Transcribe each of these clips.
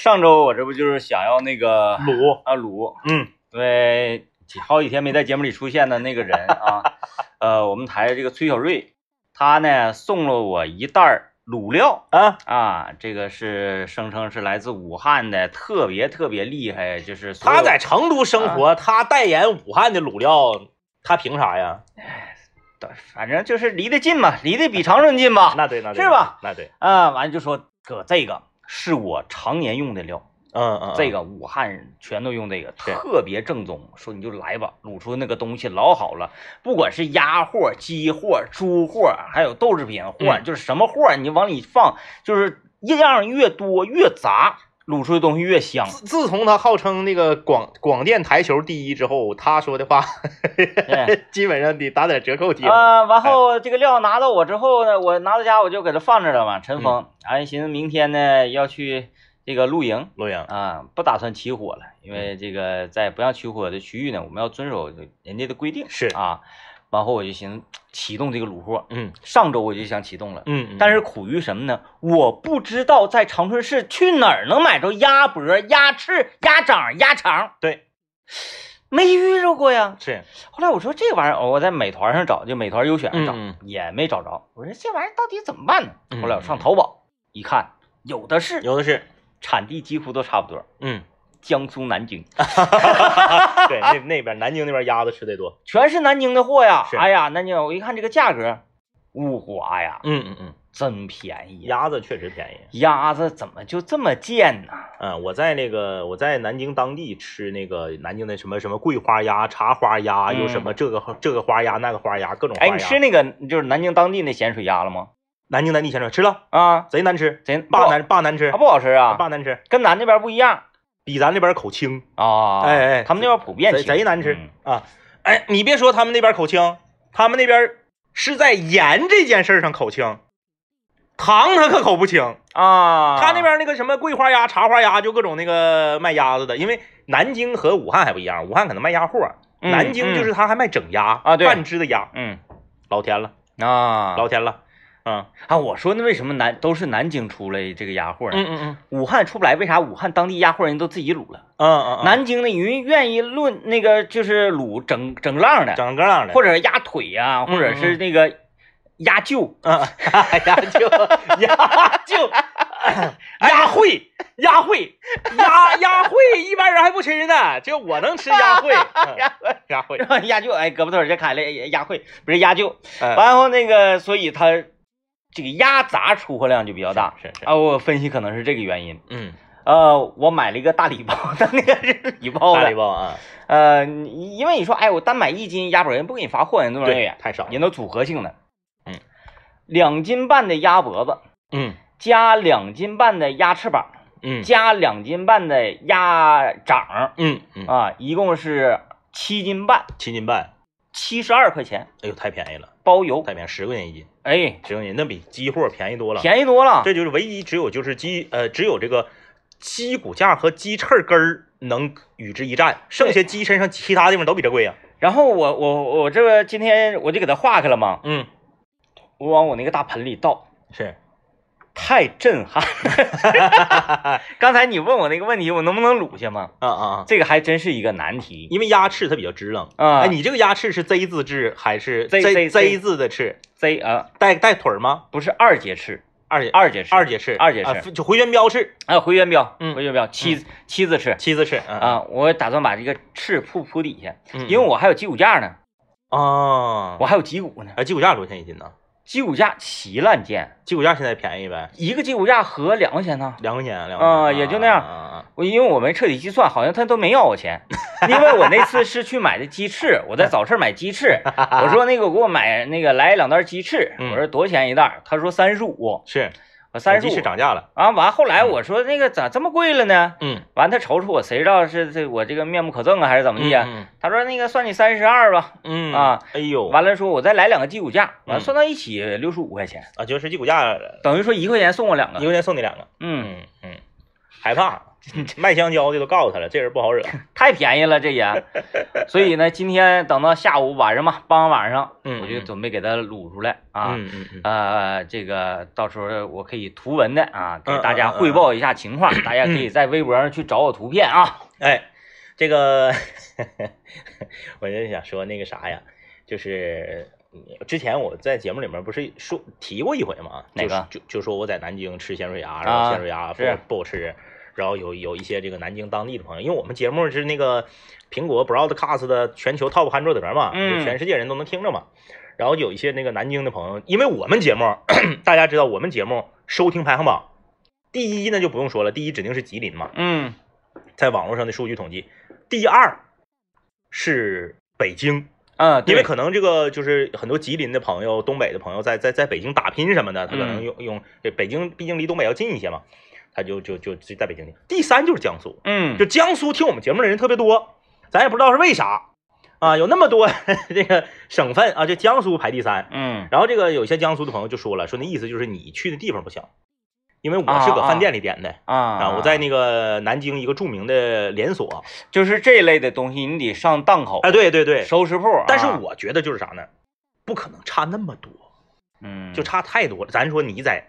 上周我这不就是想要那个卤，啊卤，嗯，对，几好几天没在节目里出现的那个人啊，呃，我们台这个崔小瑞，他呢送了我一袋儿卤料啊，啊，这个是声称是来自武汉的，特别特别厉害，就是他在成都生活，他代言武汉的卤料，他凭啥呀？反正就是离得近嘛，离得比长春近吧，那对，那对是吧？那对，啊，完了就说哥这个是我常年用的料。嗯嗯，这个武汉人全都用这个，特别正宗。说你就来吧，卤出那个东西老好了，不管是鸭货、鸡货、猪货，还有豆制品货，嗯就是什么货你往里放，就是一样越多越杂，卤出的东西越香。自自从他号称那个广广电台球第一之后，他说的话对 基本上得打点折扣听。啊、完后这个料拿到我之后呢，我拿到家我就给它放着了嘛。陈峰，嗯哎，寻思明天呢要去这个露营，露营，啊，不打算起火了，因嗯为这个在不让起火的区域呢，我们要遵守人家的规定。是啊，完后我就寻思启动这个卤货，嗯上周我就想启动了，嗯，但是苦于什么呢？我不知道在长春市去哪儿能买着鸭脖、鸭翅、鸭掌、鸭肠，对，没遇着过呀。是后来我说这玩意儿，我在美团上找，就美团优选上找，嗯也没找着。我说这玩意儿到底怎么办呢？嗯后来我上淘宝一看，有的是，有的是，产地几乎都差不多。嗯，江苏南京，对，那那边南京那边鸭子吃的多。全是南京的货呀！是。哎呀，南京，我一看这个价格，五花呀，嗯嗯嗯，真便宜！鸭子确实便宜。鸭子怎么就这么贱呢？嗯，我在那个我在南京当地吃那个南京的什么什么桂花鸭、茶花鸭，嗯。有什么这个这个花鸭那个花鸭，各种花哎，你吃那个就是南京当地那咸水鸭了吗？南京南地咸水吃了，啊，贼难吃，贼霸难霸难吃。啊，，不好吃啊，霸难吃，跟咱这边不一样比咱这边口轻，啊。哎哎他们那边普遍贼贼难吃嗯啊！哎，你别说他们那边口轻，他们那边是在盐这件事上口轻，糖他可口不轻。啊。他那边那个什么桂花鸭、茶花鸭，就各种那个卖鸭子的，因为南京和武汉还不一样，武汉可能卖鸭货，嗯南京就是他还卖整鸭啊对半只的鸭，嗯老甜了，啊老甜了，嗯啊，我说那为什么南都是南京出来这个鸭货呢？嗯嗯嗯武汉出不来，为啥武汉当地鸭货人都自己卤了？嗯嗯，南京的人愿意论那个就是卤整整浪的，整个浪的，或者鸭腿呀、嗯或者是那个鸭 臼，嗯，鸭就鸭就鸭会鸭会 鸭鸭会，一般人还不吃呢，就我能吃鸭会，嗯鸭会，鸭臼，哎，胳膊腿儿这开了鸭会，不是鸭臼。嗯完后那个，所以它这个鸭杂出货量就比较大。是是，啊，我分析可能是这个原因。嗯，呃，我买了一个大礼包，它那个是礼包大礼。包啊，呃，因为你说，哎，我单买一斤鸭脖，人不给你发货，人多少对远，，太少了，人都组合性的。嗯，两斤半的鸭脖子，嗯加两斤半的鸭翅膀，嗯加两斤半的鸭掌嗯嗯，啊，一共是七斤半，七斤半，七十二块钱，哎呦，太便宜了，包邮。太便宜，十块钱一斤，哎，只有你，那比鸡货便宜多了。便宜多了。这就是唯一只有就是鸡呃只有这个鸡骨架和鸡翅根儿能与之一战，剩下鸡身上其他地方都比这贵呀、然后我我我这个今天我就给它化开了嘛，嗯，我往我那个大盆里倒，是，太震撼。刚才你问我那个问题，我能不能撸下吗？啊啊啊！这个还真是一个难题因为鸭翅它比较支棱。啊。哎，你这个鸭翅是 Z 字翅还是 Z- Z 字的翅？Z 啊，带带腿儿吗？不是二节翅，二节二节翅，二节翅，二节翅啊就回旋镖翅，啊，回旋镖，嗯回旋镖，七七字翅七字翅。嗯啊。我打算把这个翅铺铺底下，嗯，因为我还有鸡骨架呢，啊，我还有脊骨呢。啊鸡骨架多少钱一斤呢？鸡骨架奇烂贱，鸡骨架现在便宜呗，一个鸡骨架合两块钱呢。两块钱，两块钱啊也就那样我因为我没彻底计算，好像他都没要我钱，因为我那次是去买的鸡翅，我在早市买鸡翅，我说那个给我买那个来两袋鸡翅，嗯。我说多少钱一袋？他说三十五，是。我三十五鸡翅涨价了。啊。完后来嗯我说那个咋这么贵了呢？嗯，完他瞅瞅我，谁知道是这我这个面目可憎啊，还是怎么地啊？嗯他说那个算你三十二吧，嗯啊，哎呦，完了说我再来两个鸡骨架，完算到一起六十五块钱，啊，就是鸡骨架，等于说一块钱送我两个。一块钱送你两个。嗯，嗯嗯，害怕 卖香蕉的都告诉他了，这人不好惹。太便宜了这也。所以呢，今天等到下午晚上嘛，傍晚晚上，嗯我就准备给他卤出来啊。嗯嗯嗯，呃，这个到时候我可以图文的啊，给嗯大家汇报一下情况，大家可以在微博上去找我图片啊。哎，这个我就想说那个啥呀，就是嗯之前我在节目里面不是说提过一回吗？哪个就就就说我在南京吃咸水鸭，然后啊咸水鸭不是不好吃，然后有有一些这个南京当地的朋友，因为我们节目是那个苹果 Broadcast 的全球 Top 刊作者嘛，嗯。就全世界人都能听着嘛。然后有一些那个南京的朋友，因为我们节目 大家知道，我们节目收听排行榜第一呢就不用说了，第一指定是吉林嘛，嗯。在网络上的数据统计，第二是北京，啊，因为可能这个就是很多吉林的朋友、东北的朋友在在在北京打拼什么的，他可能嗯。用用北京，毕竟离东北要近一些嘛，他就就就就在北京。第三就是江苏，嗯就江苏听我们节目的人特别多，咱也不知道是为啥啊，有那么多 这个省份啊，就江苏排第三。嗯然后这个有些江苏的朋友就说了，说那意思就是你去的地方不行，因为我是搁饭店里点的。啊啊，我在那个南京一个著名的连锁，就是这类的东西，你得上档口，哎，对对对，收拾铺。但是啊我觉得就是啥呢？不可能差那么多，嗯就差太多了。咱说你在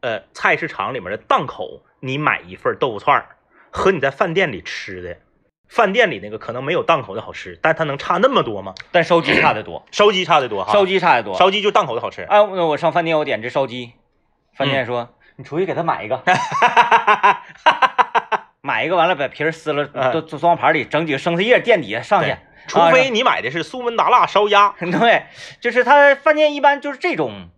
呃菜市场里面的档口，你买一份豆腐串儿，和你在饭店里吃的，饭店里那个可能没有档口的好吃，但它能差那么多吗？但烧鸡差得多，烧鸡差得多哈，烧鸡差得多。烧鸡就档口的好吃。哎，那我上饭店我点只烧鸡，饭嗯店说、你出去给他买一个，买一个完了把皮儿撕了，都装盘里，整几个生菜叶垫底下上去。除非你买的是苏门答腊烧鸭，对，就是他饭店一般就是这种，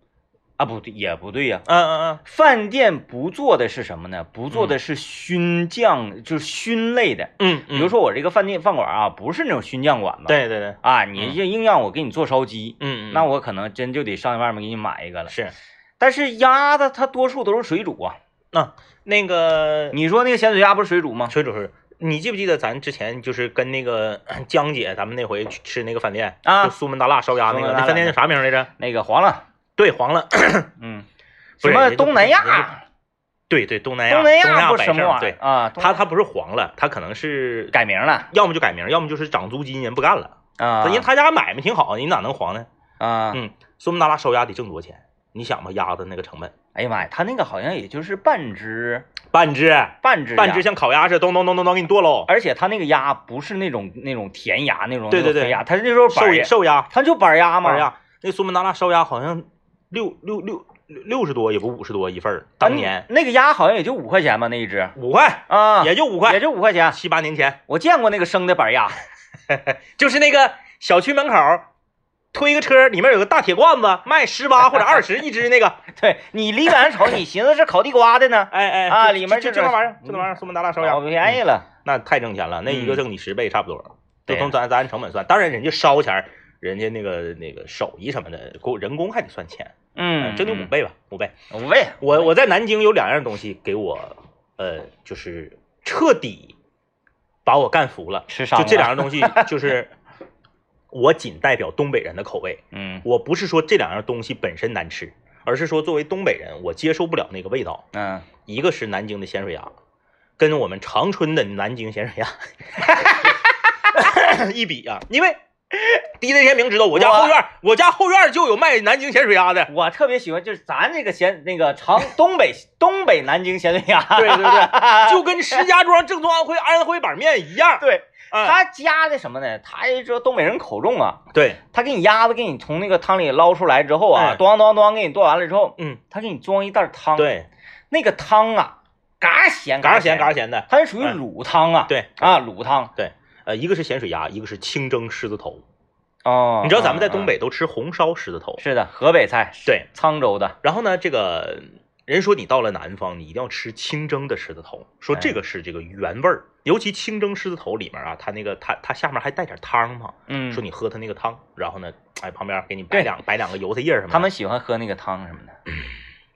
啊不对也不对呀、嗯嗯嗯，饭店不做的是什么呢？不做的是熏酱，就是熏类的。嗯，比如说我这个饭店饭馆啊，不是那种熏酱馆子。。对对对，啊，你这硬让我给你做烧鸡，嗯嗯，那我可能真就得上外面给你买一个了。是但是鸭子它多数都是水煮啊。那那个你说那个咸水鸭不是水煮吗？水煮是，你记不记得咱之前就是跟那个 江姐，咱们那回去吃那个饭店啊就苏门答腊烧鸭那个，那饭店叫啥名来着？那个黄了，对，黄了，嗯，什么东南亚，对对，东南亚，东南亚不什么盛对玩意儿，啊？他他不是黄了，他可能是改名了要么就改名，要么就是涨租金，人不干了。啊，因为他家买卖挺好，你哪能黄呢？啊，嗯，苏门答腊烧鸭得挣多少钱？你想吧，鸭子那个成本，哎呀妈呀，他那个好像也就是半只半只半只半只像烤鸭似的，咚咚咚咚咚给你剁喽。而且他那个鸭不是那种那种甜鸭那种对对对鸭，他是那时候瘦鸭，瘦鸭，他就板鸭嘛。板鸭，那苏门答腊烧鸭好像六六六六六十多，也不五十多一份儿。啊当年那个鸭好像也就五块钱吧，那一只五块，啊，也就五块也，就五块钱。七八年前，我见过那个生的板鸭，就是那个小区门口推个车，里面有个大铁罐子，卖十八或者二十 一只那个。对你离远瞅，你寻思是烤地瓜的呢，哎哎啊里面就这玩意儿，就那玩意儿，苏门答腊烧鸭老便宜了。那太挣钱了，那一个嗯挣你十倍差不多，对就从咱咱按成本算。当然，人家烧钱儿，人家那个那个手艺什么的，工人工还得算钱，嗯，挣你五倍吧，五倍。五倍。我我在南京有两样东西给我，呃，就是彻底把我干服了。吃伤了就这两样东西，就是我仅代表东北人的口味。嗯我不是说这两样东西本身难吃，而是说作为东北人，我接受不了那个味道。嗯，一个是南京的咸水鸭，跟我们长春的南京咸水鸭 一比啊，因为第一天明知道我家后院，我家后院就有卖南京咸水鸭的。我特别喜欢，就是咱这个咸那个长东北东北南京咸水鸭，对对对，就跟石家庄正宗安徽安徽板面一样。对。啊，他加的什么呢？他也知道东北人口重啊，对，他给你鸭子给你从那个汤里捞出来之后啊哎，咣咣咣给你剁完了之后，嗯，他给你装一袋汤，，对，那个汤啊，嘎咸嘎咸咸嘎，咸的。它是属于嗯卤汤啊，对啊，卤汤对，呃，一个是咸水鸭，一个是清蒸狮子头。哦。你知道咱们在东嗯北都吃红烧狮子头嗯，是的，河北菜，对，沧州的，然后呢，这个人说你到了南方，你一定要吃清蒸的狮子头，说哎这个是这个原味儿。尤其清蒸狮子头里面啊，它那个它它下面还带点汤嘛，嗯，说你喝它那个汤，然后呢，哎旁边给你摆两摆两个油菜叶什么的。他们喜欢喝那个汤什么的，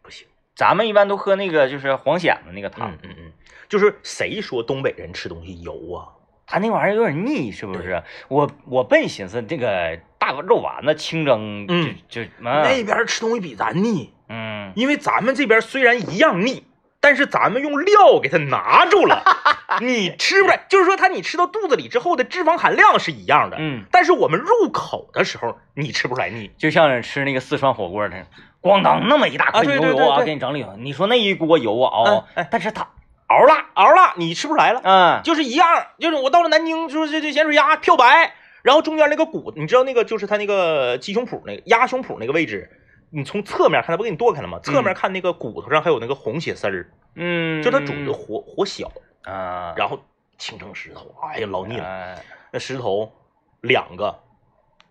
不行，咱们一般都喝那个就是黄蚬子那个汤嗯，嗯嗯，就是谁说东北人吃东西油啊？它那玩意儿有点腻，是不是？我我本寻思这个大肉丸子清蒸，嗯就就那嗯边吃东西比咱腻，嗯因为咱们这边虽然一样腻，但是咱们用料给它拿住了，你吃不来。就是说，它你吃到肚子里之后的脂肪含量是一样的，嗯，但是我们入口的时候你吃不出来腻。就像是吃那个四川火锅的，咣当那么一大块牛油啊，给你整里头。你说那一锅油啊熬但是它，熬辣熬辣，你吃不出来了。嗯，就是一样，就是我到了南京，就是这这咸水鸭漂白，然后中间那个骨，你知道那个就是它那个鸡胸脯那个鸭胸脯那个位置，你从侧面看，它不给你剁开了吗？侧面看那个骨头上还有那个红血丝儿，嗯，就它煮的火火小，啊，然后清蒸石头，哎呀老腻了。哎那石头两个，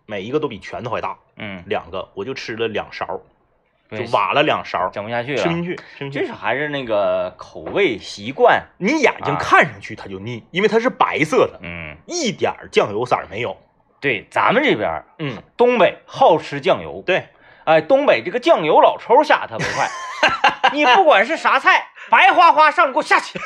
每一个都比拳头还大，嗯，两个我就吃了两勺，就挖了两勺，整不下去了，吃不进去，吃不进去。这是还是那个口味习惯，你眼睛啊看上去它就腻，因为它是白色的，嗯，一点儿酱油色儿没有。对，咱们这边儿嗯，东北好吃酱油，对。哎，东北这个酱油老抽下特别快，你不管是啥菜，白花花上来给我下去，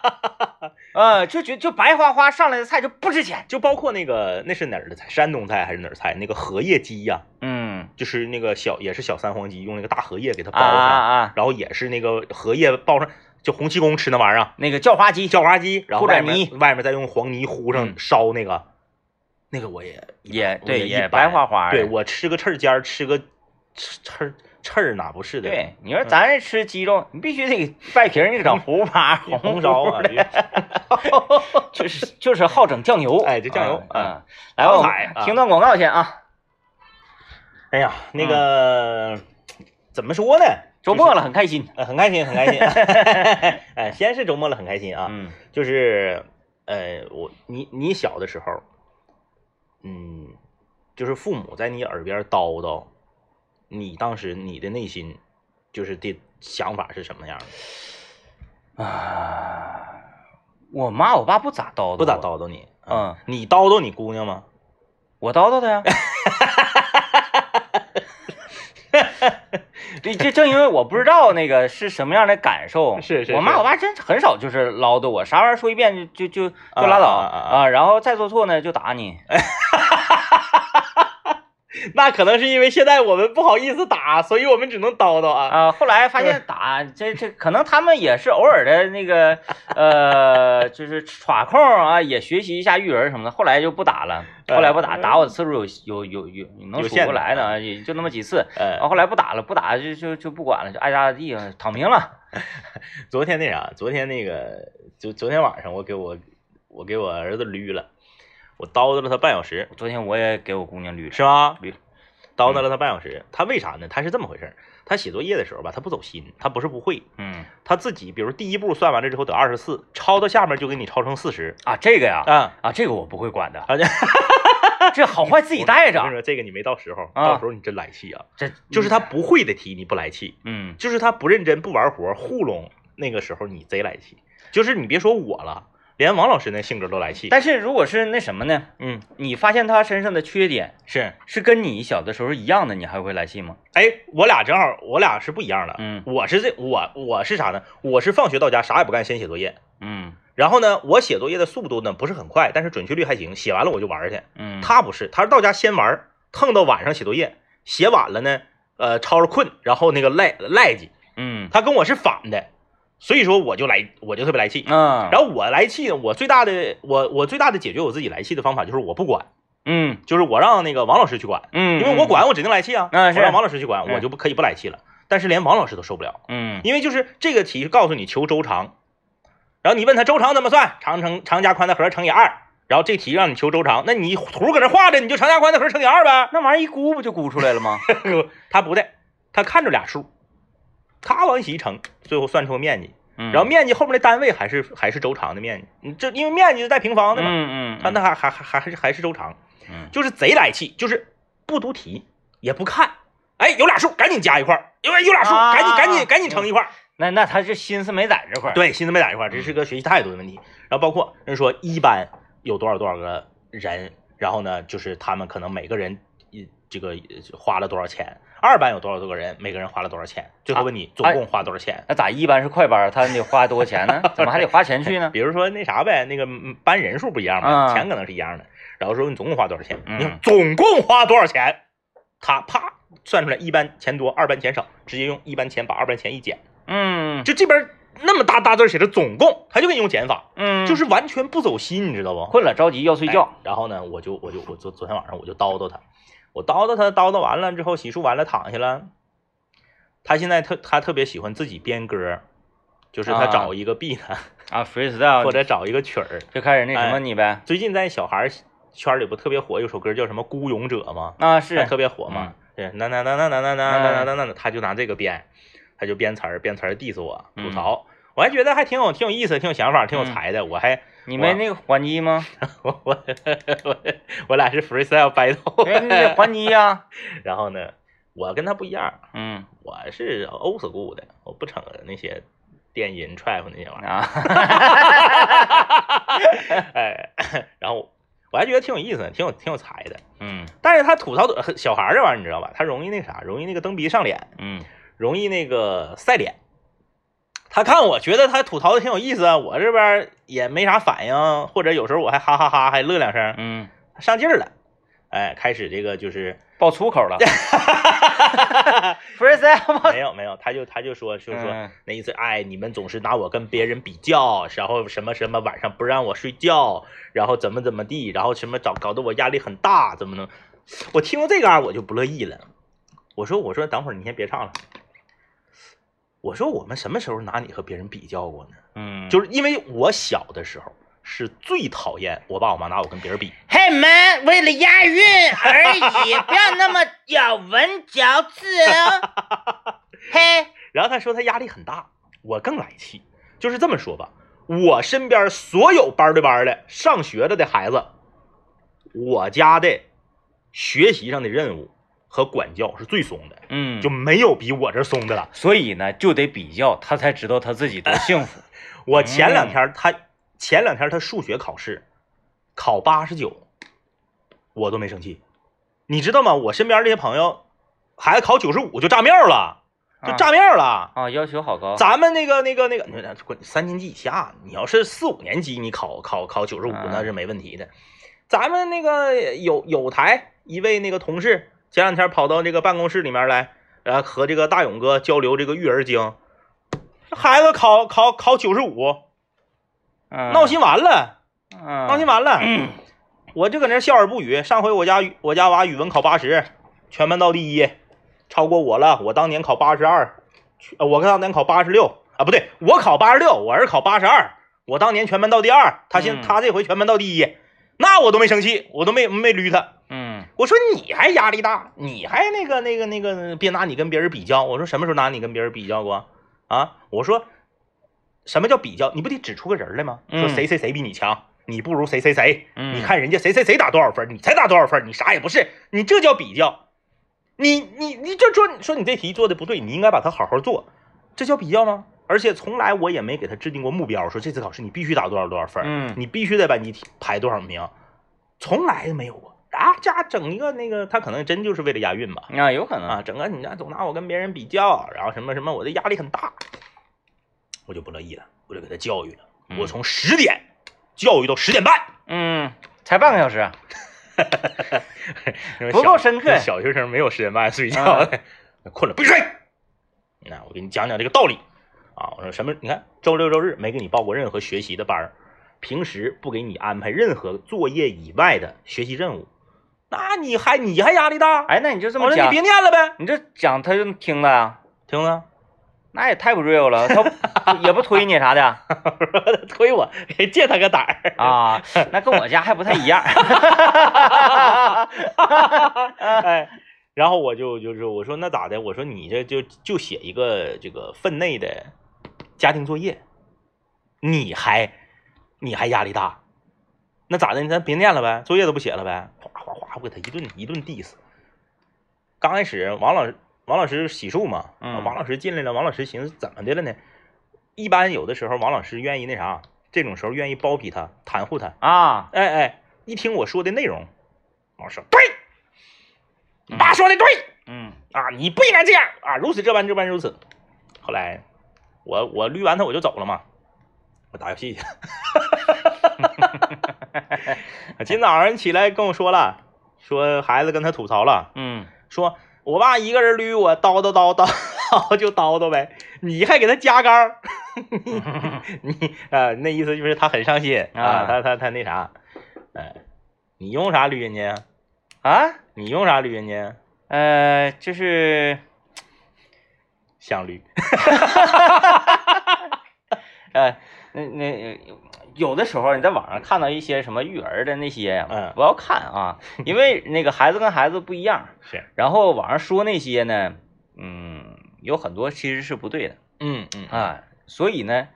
呃，就觉就白花花上来的菜就不值钱，就包括那个那是哪儿的菜？山东菜还是哪儿菜？那个荷叶鸡呀、嗯，就是那个小也是小三黄鸡，用那个大荷叶给它包啊上，啊啊，然后也是那个荷叶包上，就洪七公吃那玩意儿啊，那个叫花鸡，叫花鸡，然后外面外面再用黄泥糊上嗯。烧那个，那个我也也我对也白花花的，对我吃个翅尖儿，吃个翅翅儿翅儿哪不是的？对，你说咱这吃鸡肉，你必须得给外皮儿你给整糊巴红红烧啊，的，就是就是好整酱油，哎这酱油嗯，来吧，听段广告先啊，哎呀，那个、怎么说呢？周末了，很开心，呃，很开心，很开心。哎，先是周末了，很开心啊。嗯就是，呃，我你你小的时候，嗯，就是父母在你耳边叨叨，你当时你的内心就是的想法是什么样的？啊，我妈我爸不咋叨叨，不咋，叨叨你，嗯，你叨叨你姑娘吗？我叨叨她呀。对，这正因为我不知道那个是什么样的感受，是是我妈我爸真很少就是唠叨我，啥玩意儿说一遍就就就就拉倒啊然后再做错呢就打你，那可能是因为现在我们不好意思打，所以我们只能叨叨啊。啊，后来发现打这这可能他们也是偶尔的那个呃，就是耍空啊，也学习一下育儿什么的。后来就不打了，后来不打，打我的次数有有有有能数过来的啊，也就那么几次。呃啊，后来不打了，不打就就就不管了，就爱咋咋地，躺平了。昨天那啥，昨天那个，就昨天晚上我给我我给我儿子捋了，我叨叨了他半小时，昨天我也给我姑娘捋了，是吧？捋叨叨了他半小时，他为啥呢？他是这么回事儿，他写作业的时候吧，他不走心，他不是不会，嗯他自己比如第一步算完了之后得二十四，抄到下面就给你抄成四十啊，这个呀啊。啊，这个我不会管的，啊，这 这好坏自己带着我跟你。说，这个你没到时候，啊到时候你真来气啊！这就是他不会的题你不来气，嗯就是他不认真不玩活糊弄，那个时候你贼来气。就是你别说我了，连王老师那性格都来气。但是如果是那什么呢？嗯，你发现他身上的缺点是，是跟你小的时候一样的，你还会来气吗？哎，我俩正好，我俩是不一样的。嗯我是这我我是啥呢？我是放学到家啥也不干，先写作业。嗯然后呢，我写作业的速度呢不是很快，但是准确率还行。写完了我就玩去。嗯，他不是，他是到家先玩儿，腾到晚上写作业，写晚了呢，呃，抄着困，然后那个赖赖叽。嗯他跟我是反的，所以说我就来，我就特别来气。嗯，然后我来气呢，我最大的我我最大的解决我自己来气的方法就是我不管，嗯就是我让那个王老师去管，嗯，因为我管我指定来气啊，嗯我让王老师去管，嗯我就不可以不来气了。但是连王老师都受不了，嗯因为就是这个题告诉你求周长，然后你问他周长怎么算，长乘长加宽的和乘以二，然后这题让你求周长，那你图搁那画着，你就长加宽的和乘以二呗。那玩意儿一估不就估出来了吗？他不对，他看着俩数，他往一起一乘，最后算出个面积，嗯，然后面积后面的单位还是还是周长的面积，你这因为面积是带平方的嘛，嗯嗯，他那还还还还是还是周长，嗯。就是贼来气，就是不读题也不看，哎，有俩数赶紧加一块儿，有有俩数啊赶紧赶紧赶紧乘一块儿，那那他这心思没在这块儿，对，心思没在这块儿，这是个学习态度的问题。然后包括人说一班有多少多少个人，然后呢，就是他们可能每个人一这个呃花了多少钱，二班有多少多个人，每个人花了多少钱，最后问你总共花多少钱。那咋一班是快班，他得花多少钱呢？怎么还得花钱去呢？比如说那啥呗，那个嗯班人数不一样嘛，啊钱可能是一样的。然后说你总共花多少钱？嗯你说总共花多少钱？他啪算出来，一班钱多，二班钱少，直接用一班钱把二班钱一减，嗯就这边那么大大字写着总共，他就给你用减法，嗯，就是完全不走心，你知道不？困了着急要睡觉哎，然后呢，我就我就我昨昨天晚上我就叨叨他，我叨叨他叨叨完了之后，洗漱完了躺下了。他现在特他特别喜欢自己编歌，就是他啊找一个 beat、啊，freestyle 或者找一个曲儿。就开始那什哎么你呗，最近在小孩儿圈里不特别火，有首歌叫什么《孤勇者》吗？啊是，特别火嘛。对，那那那那那那那那那那那，他就拿这个编，他就编词儿编词儿 diss 我吐槽，我还觉得还挺有挺有意思，挺有想法，挺有才的。我还你没那个还击吗？我我我我俩是 freestyle battle，还击呀，然后呢，我跟他不一样，嗯我是 old school 的，我不整那些电音 trap 那些玩意儿。啊，哎，然后我还觉得挺有意思的，挺有挺有才的。嗯但是他吐槽的小孩儿这玩意儿你知道吧？他容易那啥，容易那个蹬鼻上脸，嗯容易那个晒脸。他看我觉得他吐槽的挺有意思啊，我这边也没啥反应，或者有时候我还哈哈哈还乐两声，嗯，上劲儿了，哎，开始这个就是爆粗口了，freestyle 吗？没有没有，他就他就说就是说嗯那意思，哎，你们总是拿我跟别人比较，然后什么什么晚上不让我睡觉，然后怎么怎么地，然后什么搞搞得我压力很大，怎么能？我听到这嘎、我就不乐意了。我说我说等会儿你先别唱了。我说我们什么时候拿你和别人比较过呢？嗯，就是因为我小的时候是最讨厌我爸我妈拿我跟别人比，嘿们，为了押韵而已，不要那么咬文嚼字哦。嘿，然后他说他压力很大，我更来气。就是这么说吧，我身边所有班对班的上学了的孩子，我家的学习上的任务和管教是最松的，嗯，就没有比我这松的了。所以呢，就得比较，他才知道他自己多幸福。我前两天他前两天他数学考试考八十九，我都没生气，你知道吗？我身边这些朋友孩子考九十五就炸面了，就炸面了。啊，要求好高。咱们那个那个那个，三年级以下，你要是四五年级，你考考考九十五嗯那是没问题的。咱们那个有有台一位那个同事，前两天跑到这个办公室里面来，然后和这个大勇哥交流这个育儿经，孩子考考考九十五，嗯闹心完了，嗯，闹心完了。嗯我就搁那笑而不语。上回我家语我家娃语文考八十，全班倒第一，超过我了。我当年考八十二，呃我当年考八十六啊，不对，我考八十六，我儿考八十二，我当年全班倒第二，他现、嗯他这回全班倒第一，那我都没生气，我都没没捋他。嗯我说你还压力大，你还那个那个那个，别拿你跟别人比较。我说什么时候拿你跟别人比较过啊？我说什么叫比较？你不得指出个人来吗？说嗯谁谁谁比你强，你不如谁谁谁。嗯，你看人家谁谁谁打多少分，你才打多少分，你啥也不是，你这叫比较。你你你就说说你这题做的不对，你应该把它好好做，这叫比较吗？而且从来我也没给他制定过目标，说这次考试你必须打多少多少分，嗯你必须得把你排多少名，从来没有过。啊，家整一个那个，他可能真就是为了押韵吧。啊，有可能啊，整个你家总拿我跟别人比较，然后什么什么，我的压力很大，我就不乐意了，我就给他教育了。嗯我从十点教育到十点半，嗯，才半个小时 不够深刻小学生没有十点半睡觉的，困了必须睡。那我给你讲讲这个道理啊。我说什么？你看周六周日没给你报过任何学习的班儿，平时不给你安排任何作业以外的学习任务，那你还你还压力大？哎，那你就这么讲我说你别，念了呗，你这讲他就听了呀？听了。那也太不 real 了，他 也不推你啥的 推我，借他个胆儿。啊，那跟我家还不太一样。哎，然后我就就是我说那咋的？我说你这就就写一个这个分内的家庭作业，你还你还压力大？那咋的？咱别念了呗，作业都不写了呗？哗哗哗，我给他一顿一顿 diss。刚开始王老师王老师洗漱嘛，嗯王老师进来了，王老师寻思怎么的了呢？一般有的时候王老师愿意那啥，这种时候愿意包庇他，袒护他。啊，哎哎，一听我说的内容，我说对，你爸说的对嗯啊，你不应该这样啊，如此这般这般如此。后来我我捋完他我就走了嘛，我打游戏去。今早上起来跟我说了，说孩子跟他吐槽了，嗯。说我爸一个人捋我叨叨叨叨 就叨叨呗，你还给他加杆儿，你啊，那意思就是他很上心。啊，啊他他他那啥，哎，你用啥捋人家啊？啊，你用啥滤阴巾啊？呃，就是想捋。呃，那那有的时候你在网上看到一些什么育儿的那些呀，嗯。不要看啊，因为那个孩子跟孩子不一样，是，然后网上说那些呢，嗯，有很多其实是不对的。嗯嗯。啊，所以呢，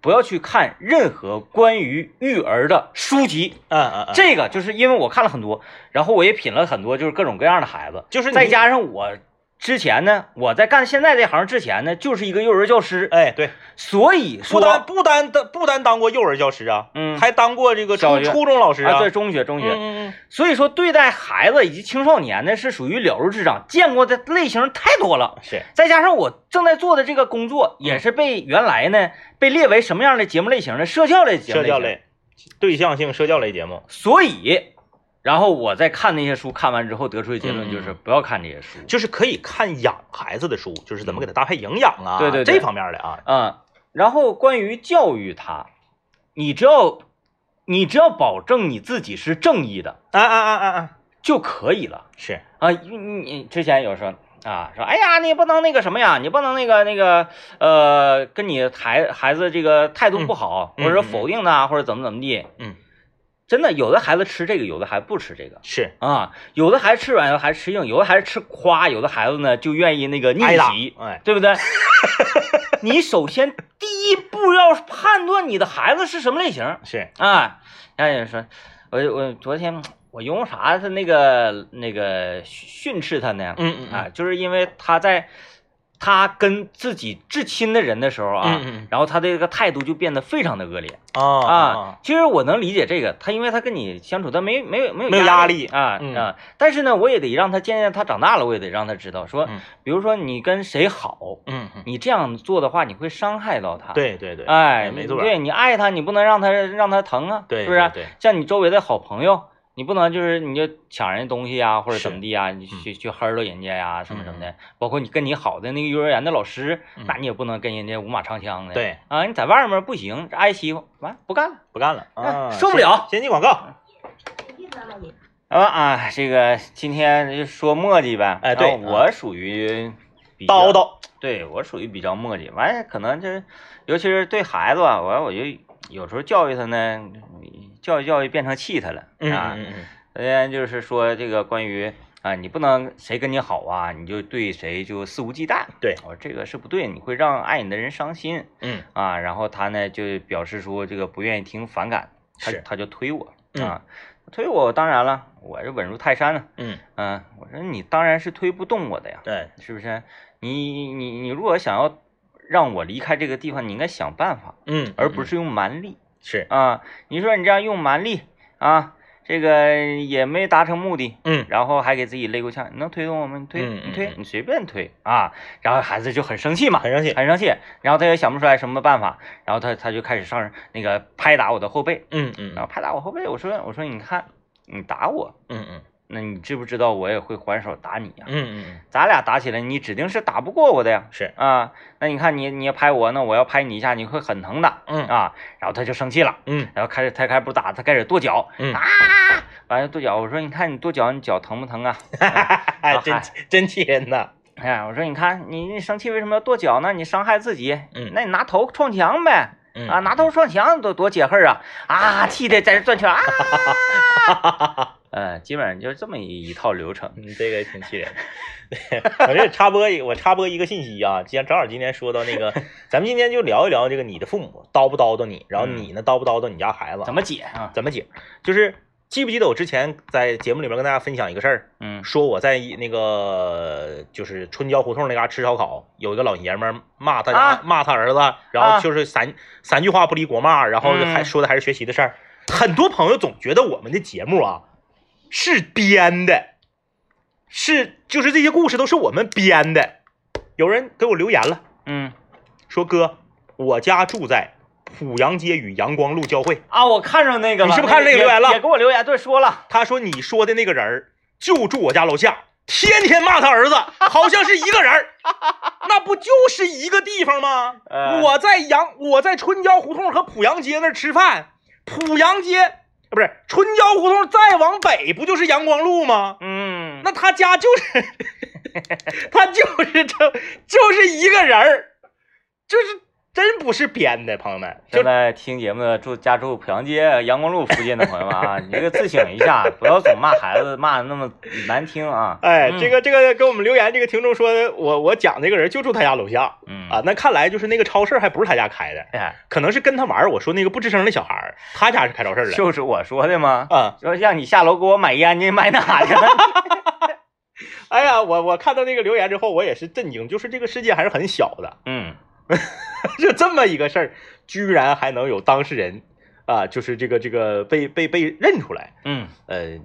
不要去看任何关于育儿的书籍。嗯嗯嗯，这个就是因为我看了很多，然后我也品了很多，就是各种各样的孩子，就是再加上我之前呢，我在干现在这行之前呢，就是一个幼儿教师，哎对，所以说不单，不单当不单当过幼儿教师啊，嗯，还当过这个初初中老师啊，啊，对，中学中学，嗯嗯嗯，所以说对待孩子以及青少年呢，是属于了如指掌，见过的类型太多了。是，再加上我正在做的这个工作，也是被原来呢被列为什么样的节目类型呢？社教类节目型，社教类、对象性社教类节目，所以，然后我在看那些书，看完之后得出的结论就是嗯。不要看这些书。就是可以看养孩子的书，就是怎么给他搭配营养啊，对对对。这方面的啊，嗯，然后关于教育他，你只要你只要保证你自己是正义的啊啊啊啊啊，就可以了。是，啊。你你之前有说啊，说哎呀，你不能那个什么呀，你不能那个那个呃，跟你孩孩子这个态度不好，嗯或者说否定他，或者怎么怎么地。嗯，真的，有的孩子吃这个，有的孩子不吃这个是，啊，有的孩子吃软，有的孩子吃硬，有的孩子吃夸，有的孩子呢就愿意那个逆袭，，哎，对不对？你首先第一步要判断你的孩子是什么类型是，啊。让人说，我我昨天我用啥他那个那个训斥他呢？嗯嗯啊，就是因为他在他跟自己至亲的人的时候啊，嗯嗯然后他的这个态度就变得非常的恶劣啊啊。其实我能理解这个，他因为他跟你相处，他没没有没有没有压压力啊、嗯啊。但是呢，我也得让他渐渐他长大了，我也得让他知道说，嗯比如说你跟谁好，嗯嗯，你这样做的话，你会伤害到他。，对对对，哎，没错，对你爱他，你不能让他让他疼啊，对，是不是？对，像你周围的好朋友，你不能就是你就抢人家东西呀，或者怎么地呀，你嗯去去黑了人家呀，什么什么的。包括你跟你好的那个幼儿园的老师，嗯那你也不能跟人家五马长枪的。对，啊，你在外面不行，挨欺负，完不干了。不干了哎啊，受不了先先进广告，啊啊，这个今天就说墨迹呗。哎对我属于叨叨，对我属于比较墨迹，完了可能就是，尤其是对孩子吧，完我就有时候教育他呢，教育教育变成气他了嗯啊。嗯嗯昨天就是说这个关于啊，你不能谁跟你好啊，你就对谁就肆无忌惮。对我说这个是不对，你会让爱你的人伤心嗯啊。然后他呢就表示说这个不愿意听，反感，他是他就推我嗯啊，推我当然了，我是稳如泰山呢。嗯，嗯、我说你当然是推不动我的呀。对，是不是？你你你如果想要让我离开这个地方，你应该想办法，嗯，而不是用蛮力是，啊。你说你这样用蛮力啊，这个也没达成目的，嗯然后还给自己勒够呛，你能推动我吗？你推，嗯你推嗯，你随便推啊。然后孩子就很生气嘛，很生气，很生气，然后他也想不出来什么办法，然后他他就开始上那个拍打我的后背，嗯嗯然后拍打我后背，我说我说你看你打我，嗯嗯那你知不知道我也会还手打你呀、嗯嗯嗯，咱俩打起来，你指定是打不过我的呀。是，啊，那你看你你要拍我，那我要拍你一下，你会很疼的嗯啊。然后他就生气了，嗯然后开始他开始不打，他开始跺脚，嗯啊，完了跺脚，我说你看你跺脚，你脚疼不疼啊？哎，真真气人呐，哎呀，我说你看你你生气为什么要跺脚呢？你伤害自己，嗯那你拿头撞墙呗。嗯啊，拿头撞墙多多解恨啊！啊，气的在这转圈啊！呃，基本上就是这么一一套流程。嗯，这个挺气人。对我这插播一，我插播一个信息啊，既然正好今天说到那个，咱们今天就聊一聊这个你的父母叨不叨叨你，然后你呢叨不叨叨你家孩子，怎么解啊？怎么解？就是记不记得我之前在节目里面跟大家分享一个事儿，嗯说我在那个就是春郊胡同那嘎吃烧烤，有一个老爷们骂他骂他儿子，然后就是三、三句话不离国骂，然后还嗯说的还是学习的事儿。很多朋友总觉得我们的节目啊是编的，是就是这些故事都是我们编的。有人给我留言了，嗯说哥，我家住在濮阳街与阳光路交汇。啊，我看上那个了，你是不是看那个留言了也也给我留言，对，说了。他说你说的那个人儿就住我家楼下，天天骂他儿子，好像是一个人儿。那不就是一个地方吗？呃我在阳，我在春郊胡同和濮阳街那儿吃饭，濮阳街呃不是春郊胡同，再往北不就是阳光路吗？嗯，那他家就是，他就是这，就是一个人儿，就是真不是编的，朋友们，就正在听节目的住家住濮阳街阳光路附近的朋友们啊，你这个自省一下，不要总骂孩子骂的那么难听啊。哎，嗯这个这个给我们留言，这个听众说我我讲这个人就住他家楼下嗯啊，那看来就是那个超市还不是他家开的，哎，可能是跟他玩儿。我说那个不吱声的小孩儿，他家是开超市的就是我说的吗？啊。说让你下楼给我买烟你，买哪去了？哎呀，我我看到那个留言之后，我也是震惊，就是这个世界还是很小的，嗯 就这么一个事儿，居然还能有当事人啊，就是这个这个被被被认出来。嗯呃，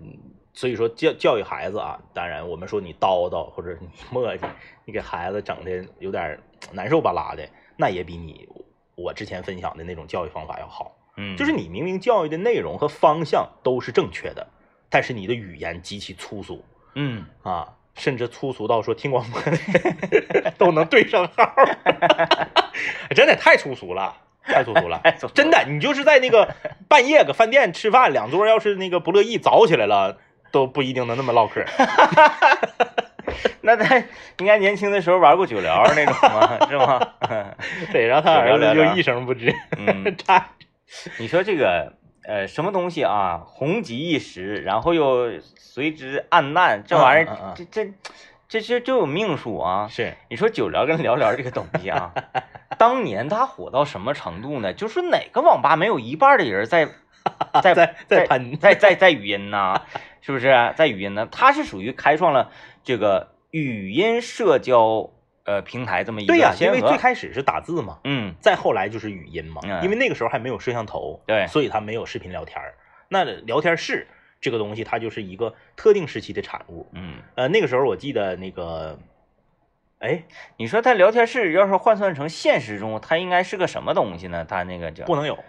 所以说教教育孩子啊，当然我们说你叨叨或者你磨叽，你给孩子整的有点难受巴拉的，那也比你我之前分享的那种教育方法要好。嗯，就是你明明教育的内容和方向都是正确的，但是你的语言极其粗俗嗯，啊，甚至粗俗到说听广播的 都能对上号，真的太粗俗了，太粗俗了。哎，真的，你就是在那个半夜搁饭店吃饭，两桌要是那个不乐意早起来了，都不一定能那么唠嗑。那他应该年轻的时候玩过酒聊那种吗？是吗？对，然后他儿子就一声不吱，嗯，差你说这个呃什么东西啊，红极一时，然后又随之暗淡，这玩意儿嗯嗯嗯这这这这就有命数啊。是你说酒聊跟聊聊这个东西啊，当年它火到什么程度呢？就是哪个网吧没有一半的人在 在在在喷在在在语音呢？是不是在语音呢？它是属于开创了这个语音社交呃平台这么一个对呀、因为最开始是打字嘛，嗯再后来就是语音嘛，嗯因为那个时候还没有摄像头，对所以它没有视频聊天儿。那聊天室这个东西，它就是一个特定时期的产物。嗯，呃，那个时候我记得那个，哎，你说它聊天室要是换算成现实中，它应该是个什么东西呢？它那个叫不能有，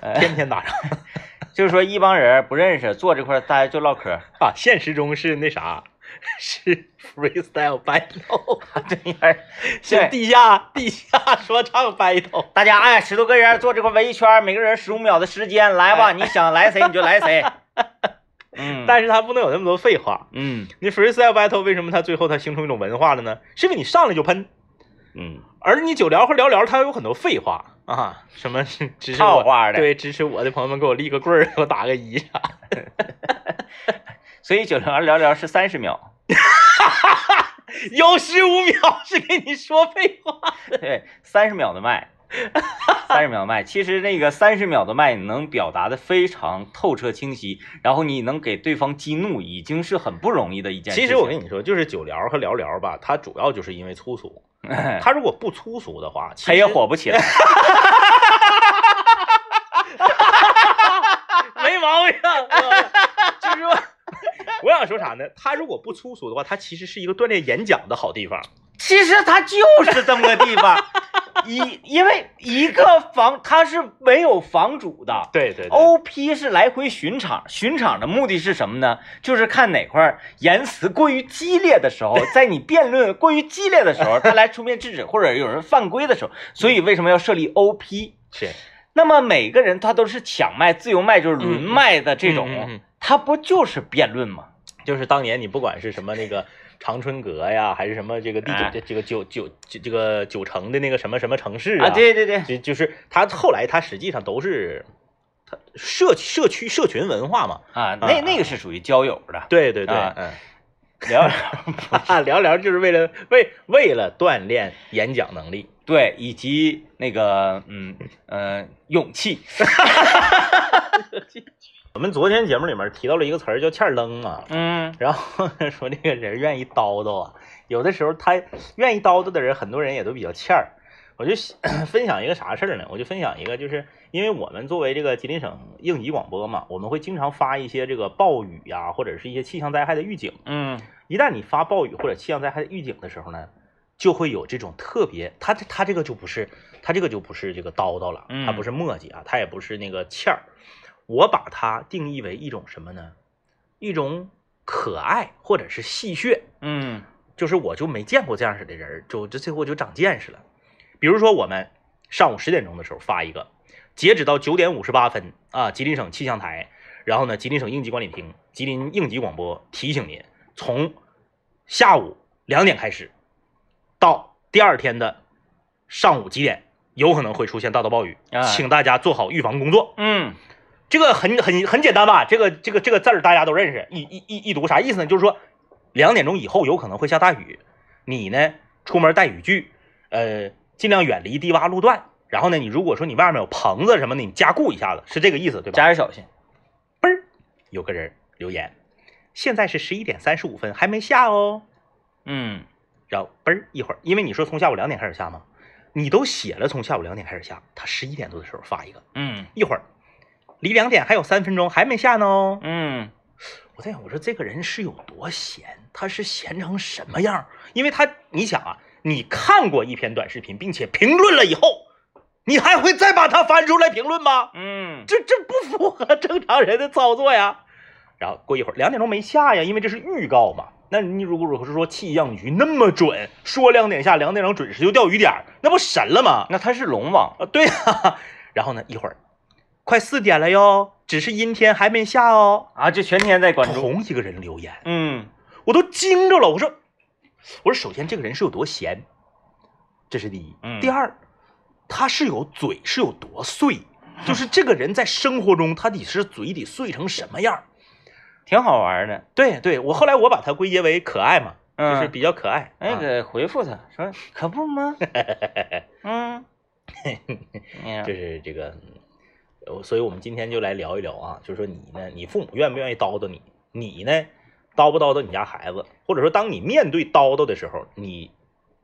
呃天天打仗 就是说一帮人不认识，坐这块儿大家就唠嗑，啊！现实中是那啥，是 freestyle battle，这应该是 地下地下说唱 battle。大家哎，十多个人坐这块围一圈，每个人十五秒的时间，来吧，你想来谁你就来谁。嗯，但是他不能有那么多废话。嗯你 freestyle battle 为什么他最后他形成一种文化了呢？是因为你上来就喷，嗯，而你久聊和聊聊他有很多废话啊，什么支持我套话的，，对支持我的朋友们给我立个棍儿，给我打个一啥。所以九聊聊聊是三十秒，有十五秒是给你说废话。对，三十秒的麦，三十秒的麦，其实那个三十秒的麦你能表达的非常透彻清晰，然后你能给对方激怒，已经是很不容易的一件事情。其实我跟你说，就是九聊和聊聊吧，它主要就是因为粗俗。它如果不粗俗的话，其他也火不起来。没毛病。就是说，我想说啥呢？他如果不粗俗的话，他其实是一个锻炼演讲的好地方。其实他就是这么个地方，一因为一个房他是没有房主的。对对 OP 是来回巡场，巡场的目的是什么呢？就是看哪块言辞过于激烈的时候，在你辩论过于激烈的时候，他来出面制止，或者有人犯规的时候，所以为什么要设立 OP？是那么每个人他都是抢麦、自由麦，就是轮麦的这种，嗯嗯嗯他不就是辩论吗？就是当年你不管是什么那个长春阁呀，还是什么这个第九、哎这这个九九这这个九城的那个什么什么城市啊，对对对，就就是它后来它实际上都是它社社区社群文化嘛。啊，那那个是属于交友的，对对对，啊嗯，聊聊聊就是为了为为了锻炼演讲能力。对，以及那个嗯呃勇气，我们昨天节目里面提到了一个词儿叫“欠儿愣”啊，嗯然后说这个人愿意叨叨啊，有的时候他愿意叨叨的人，很多人也都比较欠儿。我就 分享一个啥事儿呢？我就分享一个，就是因为我们作为这个吉林省应急广播嘛，我们会经常发一些这个暴雨呀、或者是一些气象灾害的预警。嗯一旦你发暴雨或者气象灾害的预警的时候呢，就会有这种特别，他这他这个就不是他这个就不是这个叨叨了，嗯他不是墨迹啊，他也不是那个欠儿，我把它定义为一种什么呢？一种可爱或者是戏谑。嗯就是我就没见过这样式的人儿，就这最后就长见识了。比如说我们上午十点钟的时候发一个，截止到九点五十八分啊，吉林省气象台，然后呢，吉林省应急管理厅、吉林应急广播提醒您，从下午两点开始到第二天的上午几点，有可能会出现大到暴雨，啊请大家做好预防工作。嗯这个很很很简单吧？这个这个这个字儿大家都认识，一一一一读啥意思呢？就是说两点钟以后有可能会下大雨，你呢出门带雨具，呃，尽量远离低洼路段。然后呢，你如果说你外面有棚子什么的，你加固一下子，是这个意思对吧？加点小心。嘣儿，有个人留言，现在是十一点三十五分，还没下哦。嗯然后嘣儿一会儿，因为你说从下午两点开始下嘛，你都写了从下午两点开始下，他十一点多的时候发一个，嗯一会儿离两点还有三分钟，还没下呢哦。嗯我在想，我说这个人是有多闲？他是闲成什么样？因为他，你想啊，你看过一篇短视频，并且评论了以后，你还会再把它翻出来评论吗？嗯这这不符合正常人的操作呀。然后过一会儿两点钟没下呀，因为这是预告嘛。那你如果如果是说气象局那么准，说两点下，两点钟准时就钓鱼点儿，那不神了吗？那他是龙王。啊，对呀、然后呢，一会儿快四点了哟，只是阴天还没下哦。啊，这全天在关注。同一个人留言，嗯我都惊着了。我说，我说，首先这个人是有多闲，这是第一。嗯第二，他是有嘴是有多碎，就是这个人在生活中他得是嘴得碎成什么样？挺好玩的。对对，我后来我把它归结为可爱嘛，嗯，就是比较可爱。啊那个回复他说可不吗？嗯，嗯就是这个，呃所以我们今天就来聊一聊啊，就是说你呢，你父母愿不愿意叨叨你？你呢，叨不叨叨你家孩子？或者说，当你面对叨叨的时候，你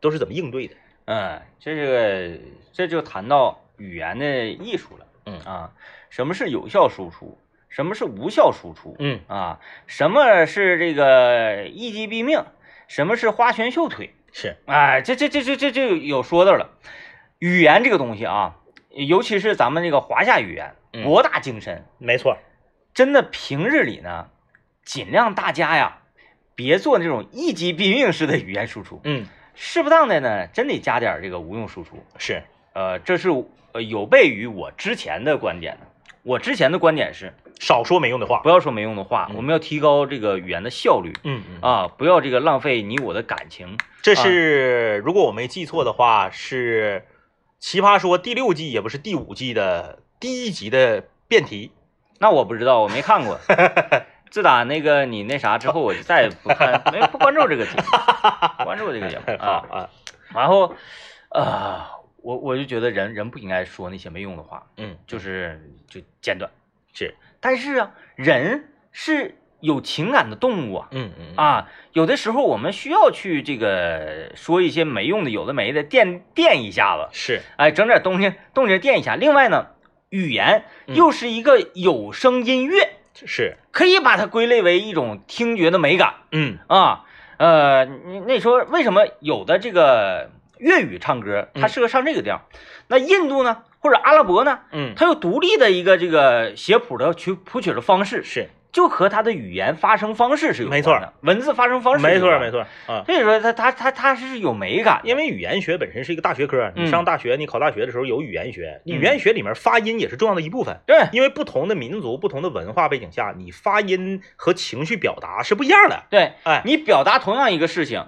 都是怎么应对的？嗯，这个这就谈到语言的艺术了。嗯啊，什么是有效输出？什么是无效输出？嗯啊，什么是这个一击毙命？什么是花拳绣腿？是，哎，这这这这这这有说道了。语言这个东西啊，尤其是咱们这个华夏语言，嗯博大精深。没错。真的平日里呢，尽量大家呀，别做那种一击毙命式的语言输出，嗯，适不当的呢，真得加点这个无用输出。是，呃，这是呃有悖于我之前的观点的。我之前的观点是，少说没用的话。不要说没用的话，嗯我们要提高这个语言的效率嗯嗯，啊，不要这个浪费你我的感情。这是如果我没记错的话，是《奇葩说》第六季，也不是第五季的第一集的辩题。那我不知道，我没看过。自打那个你那啥之后，我就再也不看，没不关注这个节目，不关注这个节目啊。啊，然后，呃，我我就觉得人人不应该说那些没用的话，嗯，就是就简短。是，但是啊，人是有情感的动物啊，嗯嗯，啊，有的时候我们需要去这个说一些没用的、有的没的，垫垫一下子，是，哎，整点东西动静垫一下。另外呢，语言嗯又是一个有声音乐，是，可以把它归类为一种听觉的美感嗯啊。呃，那你说为什么有的这个粤语唱歌它嗯适合唱这个调？那印度呢，或者阿拉伯呢，嗯，它有独立的一个这个写谱的曲谱曲的方式，是，就和它的语言发声方式是有没错。文字发声方式没错没错啊。所以说它它它它是有美感，因为语言学本身是一个大学科，你嗯。上大学，你考大学的时候有语言学，嗯。语言学里面发音也是重要的一部分。对，因为不同的民族、不同的文化背景下，你发音和情绪表达是不一样的。对，哎。你表达同样一个事情，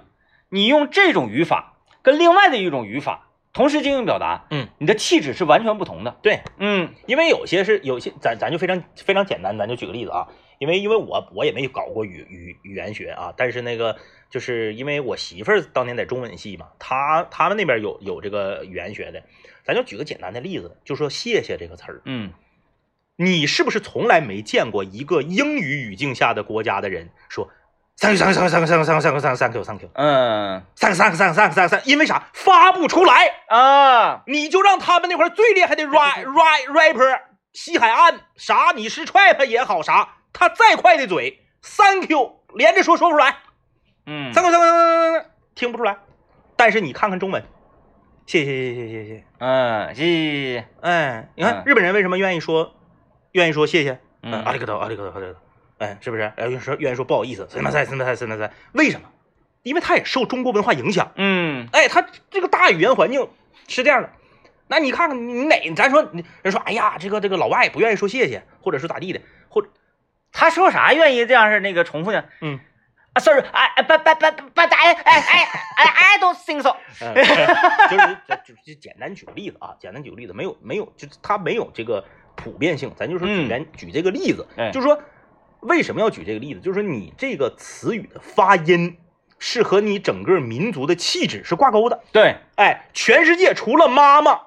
你用这种语法跟另外的一种语法同时进行表达，嗯，你的气质是完全不同的。对，嗯因为有些是有些，咱咱就非常非常简单，咱就举个例子啊。因为因为我我也没搞过语语语言学啊，但是那个就是因为我媳妇儿当年在中文系嘛，她他们那边有有这个语言学的，咱就举个简单的例子，就说谢谢这个词儿，嗯，你是不是从来没见过一个英语语境下的国家的人说上上上上上上上上上 Q 上 Q，嗯，上上上上上上，因为啥？发不出来啊？你就让他们那块最厉害的 rap rap rapper 西海岸啥，你是 trap 也好啥，他再快的嘴三 Q 连着说说不出来，嗯，上 Q 上 Q 上 Q 听不出来，但是你看看中文，谢谢谢谢谢谢谢，嗯，谢谢谢。谢，哎，你看日本人为什么愿意说愿意说谢谢？嗯，阿里克多阿里克多阿里克多。哎，是不是？哎，愿意说愿意说不好意思，什么塞什么塞什么塞，为什么？因为他也受中国文化影响，嗯哎，他这个大语言环境是这样的。那你看看你哪，咱说你人说，哎呀，这个这个老外不愿意说谢谢，或者说咋地的，或者他说啥愿意这样式那个重复呢？嗯，啊，sorry，哎哎，but but but but I 哎哎哎 I don't think so。嗯就是就就简单举个例子啊，简单举个例子，没有没有，就是它没有这个普遍性，咱就说举连、举这个例子，哎就是说为什么要举这个例子，就是说你这个词语的发音是和你整个民族的气质是挂钩的，对，哎，全世界除了妈妈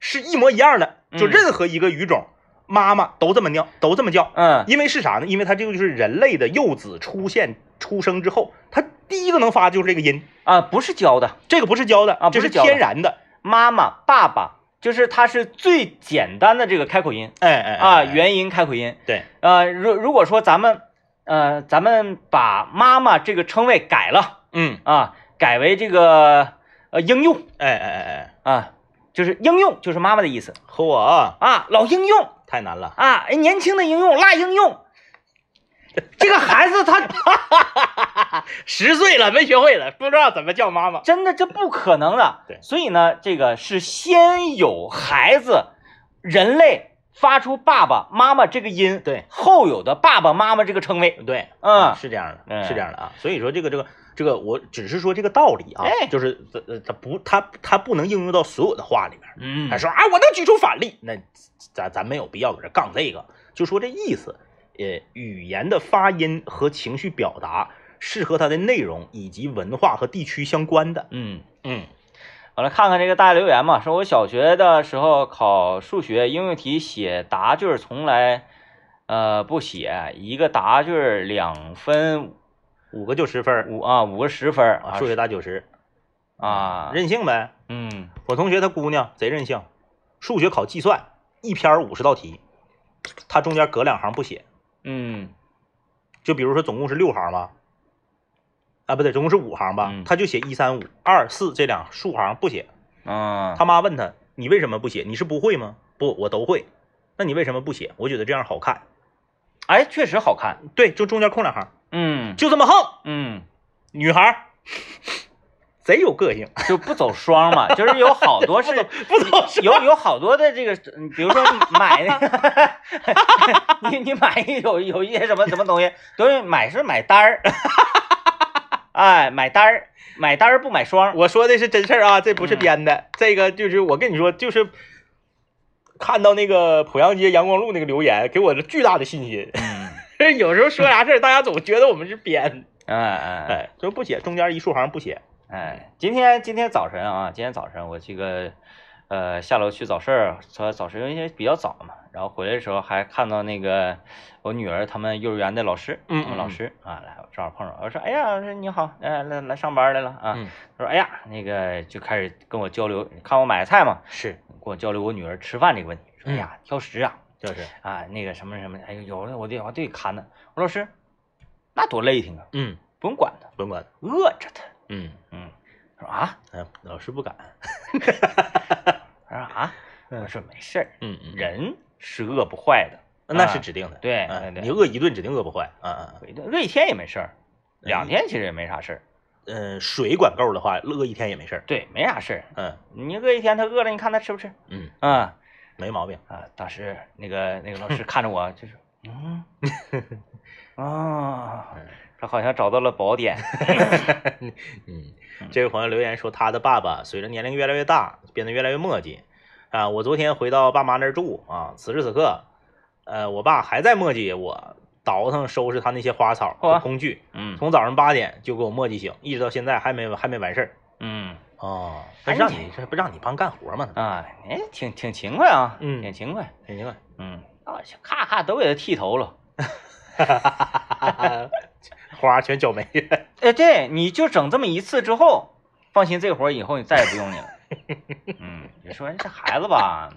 是一模一样的，就嗯任何一个语种，妈妈都这么叫，都这么叫，嗯。因为是啥呢？因为它这个就是人类的幼子出现出生之后，它第一个能发就是这个音，啊，不是教的，这个不是教的啊这是天然的。妈妈、爸爸，就是它是最简单的这个开口音哎哎啊，哎元音开口音。对，呃，如如果说咱们呃咱们把妈妈这个称谓改了嗯，啊，改为这个呃应用哎哎哎哎啊，就是应用就是妈妈的意思和我啊，啊，老应用太难了。啊，哎年轻的应用辣应用。这个孩子他 十岁了没学会了，不知道怎么叫妈妈。真的这不可能的。对所以呢，这个是先有孩子，人类发出爸爸妈妈这个音，对后有的爸爸妈妈这个称谓。对，嗯是这样的，嗯是这样的啊。所以说这个这个这个，我只是说这个道理啊，哎就是呃呃，它不它它不能应用到所有的话里面。嗯他说啊，我能举出反例，那咱咱没有必要搁这杠这个，就说这意思。呃，语言的发音和情绪表达是和它的内容以及文化和地区相关的。嗯，嗯我来看看这个大家留言嘛，说我小学的时候考数学应用题写答句儿从来呃不写，一个答句儿两分五个就十分儿五啊五个十分啊，数学答九十，啊，任性呗。嗯我同学他姑娘贼任性，数学考计算，一篇五十道题，他中间隔两行不写。嗯就比如说总共是六行吧，啊不对，总共是五行吧，嗯他就写一三五二四这两竖行不写。啊，他妈问他你为什么不写？你是不会吗？不，我都会。那你为什么不写？我觉得这样好看。哎，确实好看，对，就中间空两行，嗯就这么横。嗯。女孩儿贼有个性，就不走双嘛，就是有好多是 不走是有有好多的这个，嗯比如说你买那个，你你买有有一些什么什么东西，都是买是买单儿，哎，买单儿，买单儿不买双，我说的是真事儿啊，这不是嗯编的。这个就是我跟你说，就是看到那个濮阳街阳光路那个留言，给我的巨大的信心。嗯，有时候说啥事儿，大家总觉得我们是编，哎哎哎，就不写，中间一竖行不写。哎，今天今天早晨啊，今天早晨我这个呃下楼去早市儿，早早晨因为比较早嘛，然后回来的时候还看到那个我女儿他们幼儿园的老师，嗯他们老嗯师啊来，我正好碰上，我说哎呀，我说你好，哎来来上班来了啊，嗯。他说哎呀那个就开始跟我交流，你看我买的菜嘛，是，跟我交流我女儿吃饭这个问题，说哎呀挑食啊就是，啊那个什么什么，哎呦有的我得我得看呢，我说老师那多累挺啊，嗯，不用管他，不用管他，饿着他，嗯，嗯，他说啊。哎，老师不敢，他说啊，我说没事儿，嗯嗯，人是饿不坏的，那是指定的，对嗯对对。你饿一顿指定饿不坏，啊嗯，饿一天也没事儿，两天其实也没啥事儿，嗯，水管够的话，饿一天也没事儿，对，没啥事儿。嗯。你饿一天，他饿了，你看他吃不吃？嗯，啊没毛病，啊！当时那个那个老师看着我，就是嗯。啊，他好像找到了宝典。嗯，这位朋友留言说，他的爸爸随着年龄越来越大，变得越来越磨叽。啊，我昨天回到爸妈那儿住啊，此时此刻，呃，我爸还在磨叽我，倒腾收拾他那些花草和工具，嗯从早上八点就给我磨叽醒，一直到现在还没还没完事儿。嗯哦，哎那让你你这不让你帮干活吗？啊，哎，挺挺勤快啊，嗯挺勤快。挺勤快，嗯，啊，咔咔都给他剃头了。花全浇没了。哎，对，你就整这么一次之后，放心，这活儿以后你再也不用你了。嗯，你说这孩子吧，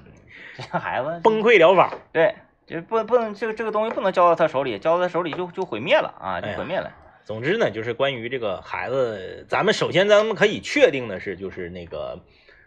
这孩子崩溃疗法。对，就不不能这个这个东西不能交到他手里，交到他手里就就毁灭了啊，就毁灭了。总之呢，就是关于这个孩子，咱们首先咱们可以确定的是，就是那个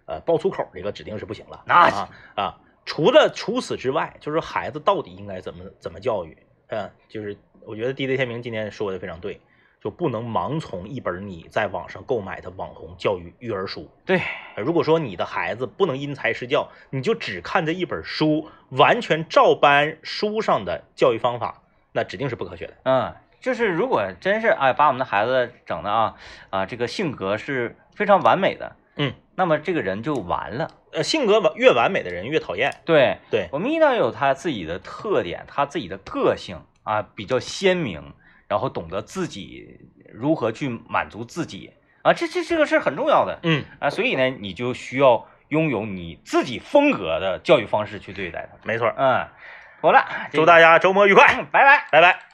呃爆粗口这个指定是不行了。那啊啊，除了除此之外，就是孩子到底应该怎么怎么教育？嗯、就是我觉得 DJ 天明今天说的非常对，就不能盲从一本你在网上购买的网红教育育儿书。对，呃如果说你的孩子不能因材施教，你就只看这一本书，完全照搬书上的教育方法，那指定是不科学的。嗯，就是如果真是哎把我们的孩子整的啊啊这个性格是非常完美的，嗯，那么这个人就完了。呃，性格完越完美的人越讨厌。对，对，我们一定要有他自己的特点，他自己的个性啊，比较鲜明，然后懂得自己如何去满足自己啊，这这这个是很重要的嗯，啊，所以呢，你就需要拥有你自己风格的教育方式去对待他。没错。嗯，好了，祝大家周末愉快，家拜拜。拜拜。